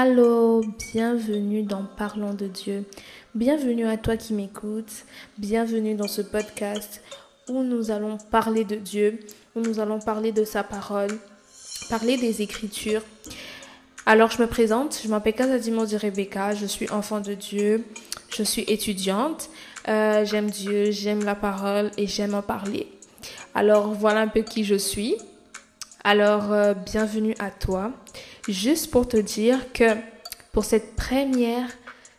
Allô, bienvenue dans Parlons de Dieu. Bienvenue à toi qui m'écoutes. Bienvenue dans ce podcast où nous allons parler de Dieu, où nous allons parler de sa parole, parler des Écritures. Alors, je me présente, je m'appelle Casadimo de Rebecca, je suis enfant de Dieu, je suis étudiante, euh, j'aime Dieu, j'aime la parole et j'aime en parler. Alors, voilà un peu qui je suis. Alors, euh, bienvenue à toi. Juste pour te dire que pour cette première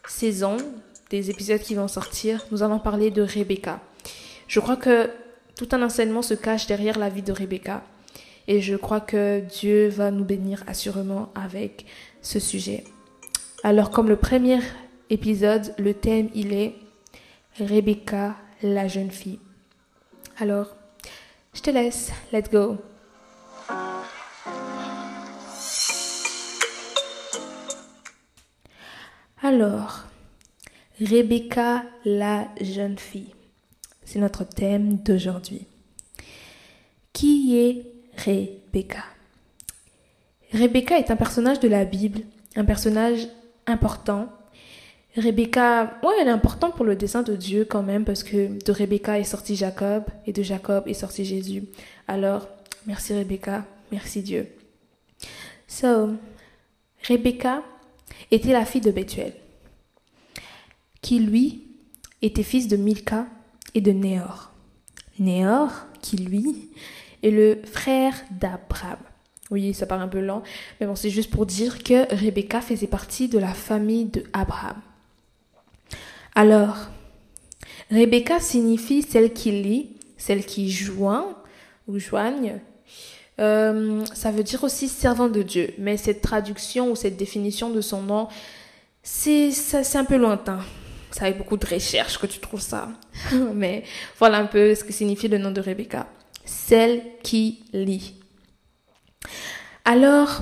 saison des épisodes qui vont sortir, nous allons parler de Rebecca. Je crois que tout un enseignement se cache derrière la vie de Rebecca. Et je crois que Dieu va nous bénir assurément avec ce sujet. Alors, comme le premier épisode, le thème, il est Rebecca, la jeune fille. Alors, je te laisse. Let's go. Alors, Rebecca, la jeune fille. C'est notre thème d'aujourd'hui. Qui est Rebecca? Rebecca est un personnage de la Bible, un personnage important. Rebecca, ouais, elle est importante pour le dessein de Dieu quand même, parce que de Rebecca est sorti Jacob, et de Jacob est sorti Jésus. Alors, merci Rebecca, merci Dieu. So, Rebecca était la fille de Bethuel, qui lui était fils de Milka et de Néor. Néor, qui lui est le frère d'Abraham. Oui, ça paraît un peu lent, mais bon, c'est juste pour dire que Rebecca faisait partie de la famille de Abraham. Alors, Rebecca signifie celle qui lit, celle qui joint ou joigne. Euh, ça veut dire aussi servant de Dieu, mais cette traduction ou cette définition de son nom, c'est un peu lointain. C'est avec beaucoup de recherche que tu trouves ça. mais voilà un peu ce que signifie le nom de Rebecca. Celle qui lit. Alors,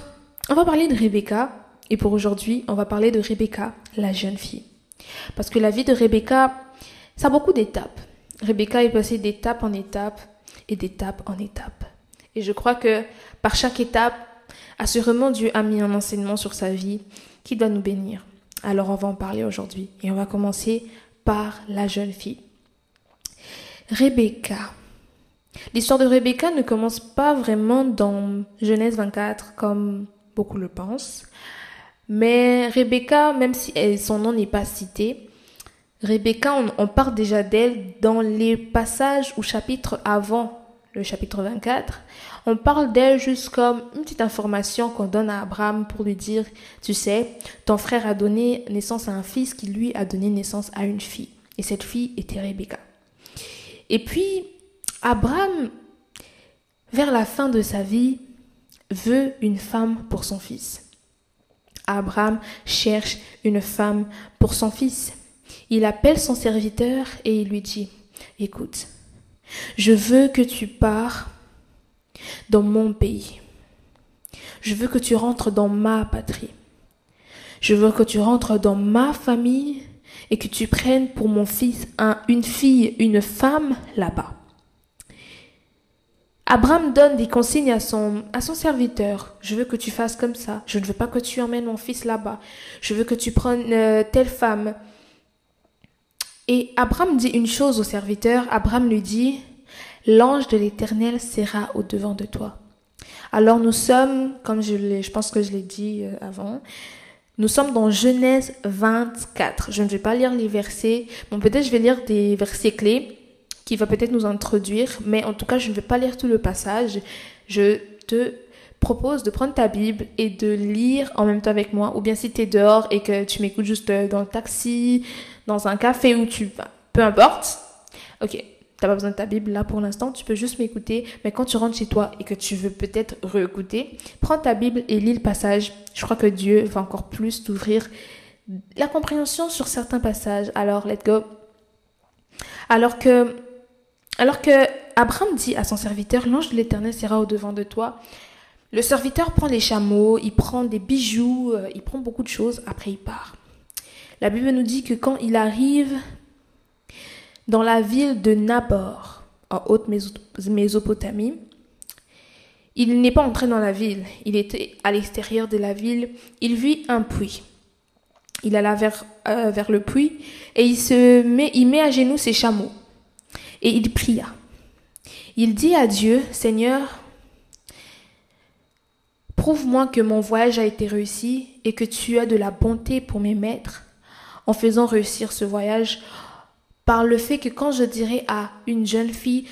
on va parler de Rebecca, et pour aujourd'hui, on va parler de Rebecca, la jeune fille. Parce que la vie de Rebecca, ça a beaucoup d'étapes. Rebecca est passée d'étape en étape et d'étape en étape. Et je crois que par chaque étape, assurément Dieu a mis un enseignement sur sa vie qui doit nous bénir. Alors on va en parler aujourd'hui. Et on va commencer par la jeune fille. Rebecca. L'histoire de Rebecca ne commence pas vraiment dans Genèse 24 comme beaucoup le pensent. Mais Rebecca, même si son nom n'est pas cité, Rebecca, on, on parle déjà d'elle dans les passages ou chapitres avant le chapitre 24. On parle d'elle juste comme une petite information qu'on donne à Abraham pour lui dire, tu sais, ton frère a donné naissance à un fils qui lui a donné naissance à une fille. Et cette fille était Rebecca. Et puis, Abraham, vers la fin de sa vie, veut une femme pour son fils. Abraham cherche une femme pour son fils. Il appelle son serviteur et il lui dit, écoute, je veux que tu pars dans mon pays. Je veux que tu rentres dans ma patrie. Je veux que tu rentres dans ma famille et que tu prennes pour mon fils un, une fille, une femme là-bas. Abraham donne des consignes à son, à son serviteur. Je veux que tu fasses comme ça. Je ne veux pas que tu emmènes mon fils là-bas. Je veux que tu prennes euh, telle femme. Et Abraham dit une chose au serviteur. Abraham lui dit, l'ange de l'Éternel sera au devant de toi. Alors nous sommes, comme je, je pense que je l'ai dit euh, avant, nous sommes dans Genèse 24. Je ne vais pas lire les versets. Bon, peut-être je vais lire des versets clés qui va peut-être nous introduire, mais en tout cas, je ne vais pas lire tout le passage. Je te propose de prendre ta Bible et de lire en même temps avec moi, ou bien si tu es dehors et que tu m'écoutes juste dans le taxi, dans un café où tu vas, peu importe. Ok, t'as pas besoin de ta Bible là pour l'instant, tu peux juste m'écouter, mais quand tu rentres chez toi et que tu veux peut-être réécouter, prends ta Bible et lis le passage. Je crois que Dieu va encore plus t'ouvrir la compréhension sur certains passages. Alors, let's go. Alors que alors que Abraham dit à son serviteur, l'ange de l'Éternel sera au devant de toi. Le serviteur prend les chameaux, il prend des bijoux, euh, il prend beaucoup de choses, après il part. La Bible nous dit que quand il arrive dans la ville de Nabor, en haute Mésopotamie, il n'est pas entré dans la ville, il était à l'extérieur de la ville, il vit un puits. Il alla vers, euh, le puits et il, met, il met à genoux ses chameaux et il pria. Il dit à Dieu, Seigneur, prouve-moi que mon voyage a été réussi et que tu as de la bonté pour mes maîtres en faisant réussir ce voyage par le fait que quand je dirai à une jeune fille,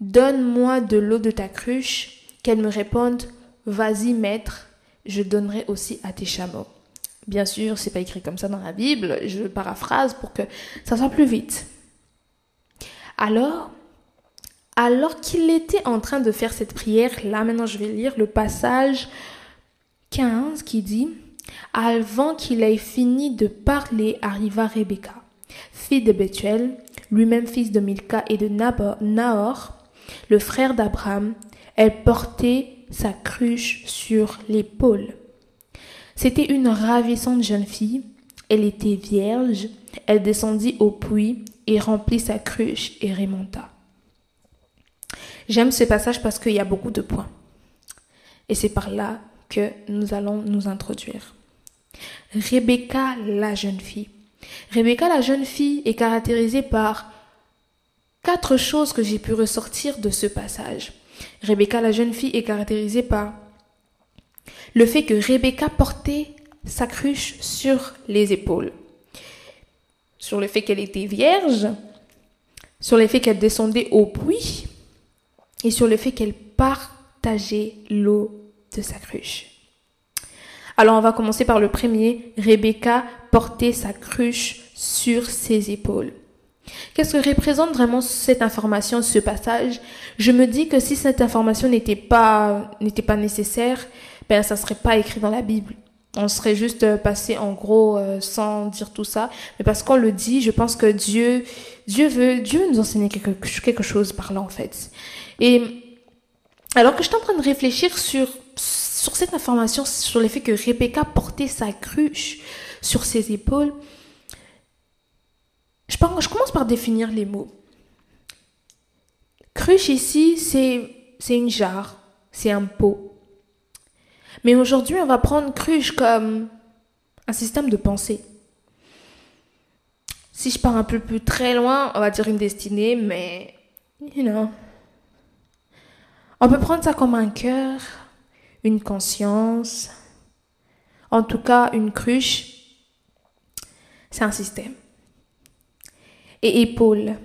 donne-moi de l'eau de ta cruche, qu'elle me réponde Vas-y, maître, je donnerai aussi à tes chameaux. Bien sûr, c'est pas écrit comme ça dans la Bible, je paraphrase pour que ça soit plus vite. Alors, alors qu'il était en train de faire cette prière, là maintenant je vais lire le passage 15 qui dit Avant qu'il ait fini de parler, arriva Rebecca, fille de Bethuel, lui-même fils de Milka et de Nahor, le frère d'Abraham, elle portait sa cruche sur l'épaule. C'était une ravissante jeune fille. Elle était vierge. Elle descendit au puits et remplit sa cruche et remonta. J'aime ce passage parce qu'il y a beaucoup de points. Et c'est par là que nous allons nous introduire. Rebecca, la jeune fille. Rebecca, la jeune fille, est caractérisée par quatre choses que j'ai pu ressortir de ce passage. Rebecca, la jeune fille, est caractérisée par le fait que Rebecca portait sa cruche sur les épaules, sur le fait qu'elle était vierge, sur le fait qu'elle descendait au puits et sur le fait qu'elle partageait l'eau de sa cruche. Alors on va commencer par le premier. Rebecca portait sa cruche sur ses épaules. Qu'est-ce que représente vraiment cette information, ce passage? Je me dis que si cette information n'était pas nécessaire, ben ça serait pas écrit dans la Bible. On serait juste euh, passé en gros euh, sans dire tout ça, mais parce qu'on le dit, je pense que Dieu veut Dieu nous enseigner quelque chose par là en fait. Et alors que je suis en train de réfléchir sur sur cette information, sur le fait que Rebecca portait sa cruche sur ses épaules, je, commence par définir les mots. Cruche ici, c'est une jarre, c'est un pot. Mais aujourd'hui, on va prendre cruche comme un système de pensée. Si je pars un peu plus très loin, on va dire une destinée, mais, you know. On peut prendre ça comme un cœur, une conscience, en tout cas une cruche. C'est un système et épaule.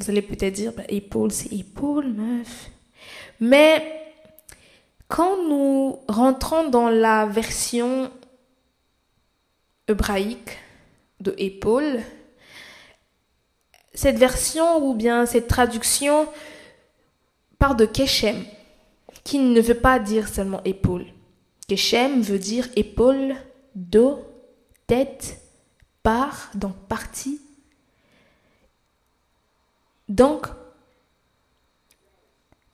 Vous allez peut-être dire, bah, épaule, c'est épaule, meuf. Mais quand nous rentrons dans la version hébraïque de épaule, cette version ou bien cette traduction part de Keshem, qui ne veut pas dire seulement épaule. Keshem veut dire épaule, dos, tête, part, donc partie, donc,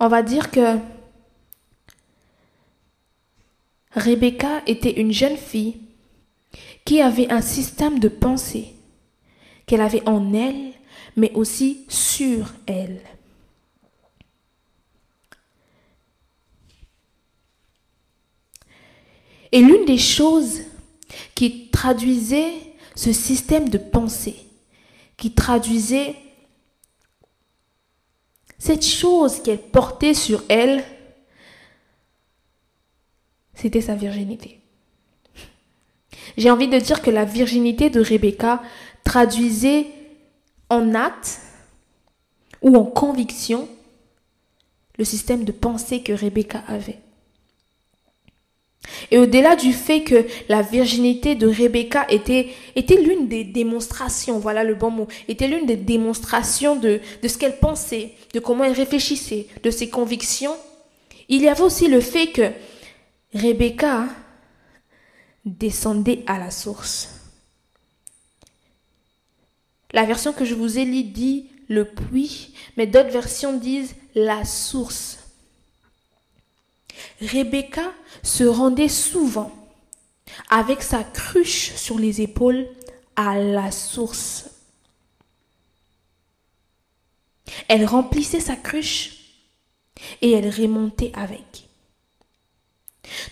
on va dire que Rebecca était une jeune fille qui avait un système de pensée qu'elle avait en elle, mais aussi sur elle. Et l'une des choses qui traduisait ce système de pensée, qui traduisait cette chose qu'elle portait sur elle, c'était sa virginité. J'ai envie de dire que la virginité de Rebecca traduisait en acte ou en conviction le système de pensée que Rebecca avait. Et au-delà du fait que la virginité de Rebecca était, était l'une des démonstrations, voilà le bon mot, était l'une des démonstrations de, de ce qu'elle pensait, de comment elle réfléchissait, de ses convictions, il y avait aussi le fait que Rebecca descendait à la source. La version que je vous ai lue dit le puits, mais d'autres versions disent la source. Rebecca se rendait souvent avec sa cruche sur les épaules à la source. Elle remplissait sa cruche et elle remontait avec.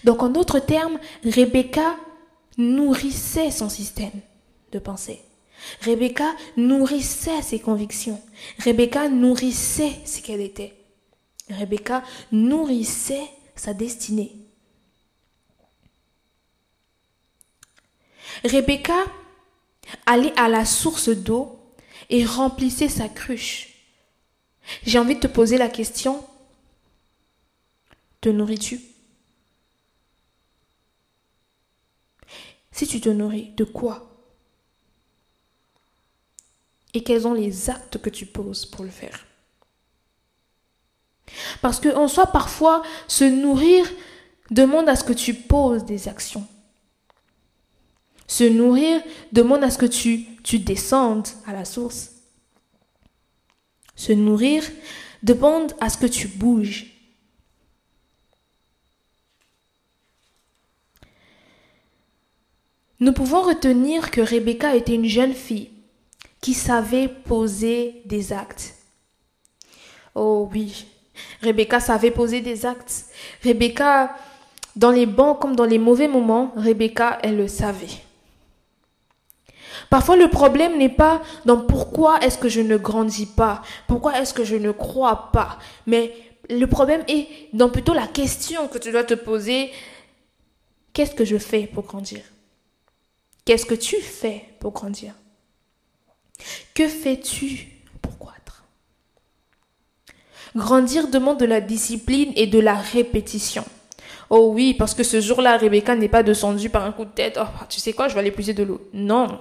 Donc en d'autres termes, Rebecca nourrissait son système de pensée. Rebecca nourrissait ses convictions. Rebecca nourrissait ce qu'elle était. Rebecca nourrissait sa destinée. Rebecca allait à la source d'eau et remplissait sa cruche. J'ai envie de te poser la question, te nourris-tu Si tu te nourris, de quoi? Et quels sont les actes que tu poses pour le faire? Parce qu'en soi, parfois, se nourrir demande à ce que tu poses des actions. Se nourrir demande à ce que tu, tu descendes à la source. Se nourrir demande à ce que tu bouges. Nous pouvons retenir que Rebecca était une jeune fille qui savait poser des actes. Oh oui, Rebecca savait poser des actes. Rebecca, dans les bons comme dans les mauvais moments, Rebecca, elle le savait. Parfois, le problème n'est pas dans pourquoi est-ce que je ne grandis pas, pourquoi est-ce que je ne crois pas, mais le problème est dans plutôt la question que tu dois te poser, qu'est-ce que je fais pour grandir? Qu'est-ce que tu fais pour grandir? Que fais-tu pour croître? Grandir demande de la discipline et de la répétition. Oh oui, parce que ce jour-là, Rebecca n'est pas descendue par un coup de tête. Oh, tu sais quoi, je vais aller puiser de l'eau. Non.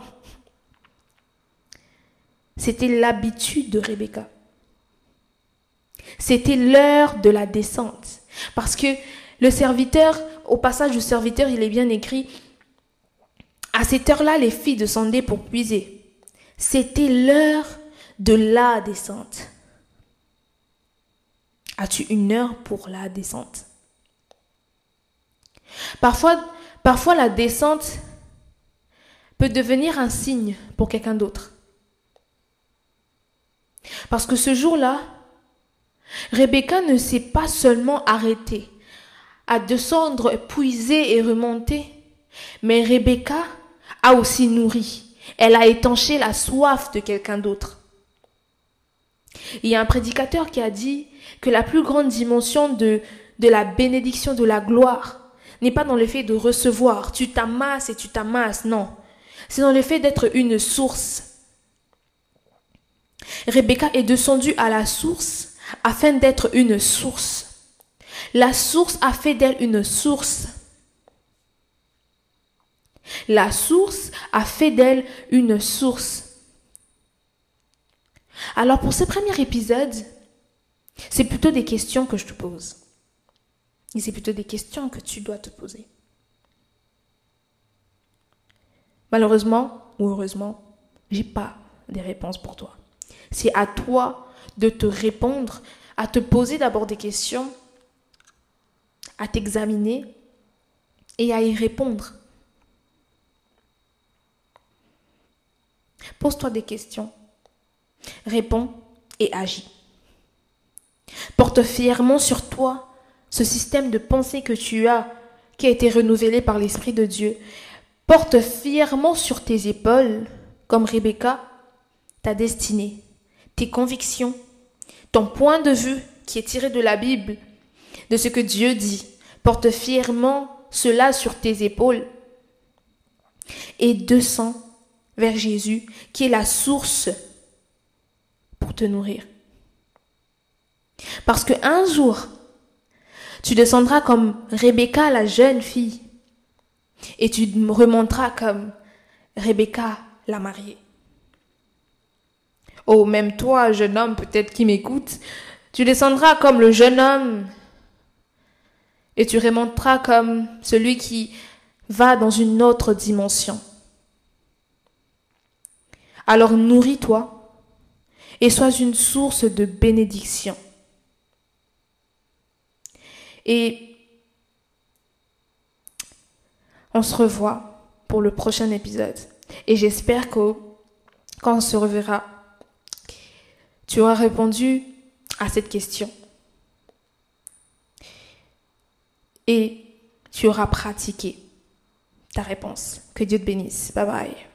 C'était l'habitude de Rebecca. C'était l'heure de la descente. Parce que le serviteur, au passage du serviteur, il est bien écrit, à cette heure-là, les filles descendaient pour puiser. C'était l'heure de la descente. As-tu une heure pour la descente? Parfois, la descente peut devenir un signe pour quelqu'un d'autre. Parce que ce jour-là, Rebecca ne s'est pas seulement arrêtée à descendre, puiser et remonter, mais Rebecca a aussi nourri. Elle a étanché la soif de quelqu'un d'autre. Il y a un prédicateur qui a dit que la plus grande dimension de, de la bénédiction, de la gloire, n'est pas dans le fait de recevoir. Tu t'amasses et tu t'amasses, non. C'est dans le fait d'être une source. Rebecca est descendue à la source afin d'être une source. La source a fait d'elle une source. La source a fait d'elle une source. Alors pour ce premier épisode, c'est plutôt des questions que je te pose. Et c'est plutôt des questions que tu dois te poser. Malheureusement ou heureusement, j'ai pas des réponses pour toi. C'est à toi de te répondre, à te poser d'abord des questions, à t'examiner et à y répondre. Pose-toi des questions. Réponds et agis. Porte fièrement sur toi ce système de pensée que tu as, qui a été renouvelé par l'Esprit de Dieu. Porte fièrement sur tes épaules, comme Rebecca, ta destinée, tes convictions, ton point de vue qui est tiré de la Bible, de ce que Dieu dit. Porte fièrement cela sur tes épaules et descends vers Jésus, qui est la source pour te nourrir. Parce que un jour, tu descendras comme Rebecca, la jeune fille, et tu remonteras comme Rebecca, la mariée. Oh, même toi, jeune homme, peut-être qui m'écoute, tu descendras comme le jeune homme, et tu remonteras comme celui qui va dans une autre dimension. Alors nourris-toi et sois une source de bénédiction. Et on se revoit pour le prochain épisode. Et j'espère que quand on se reverra, tu auras répondu à cette question. Et tu auras pratiqué ta réponse. Que Dieu te bénisse. Bye bye.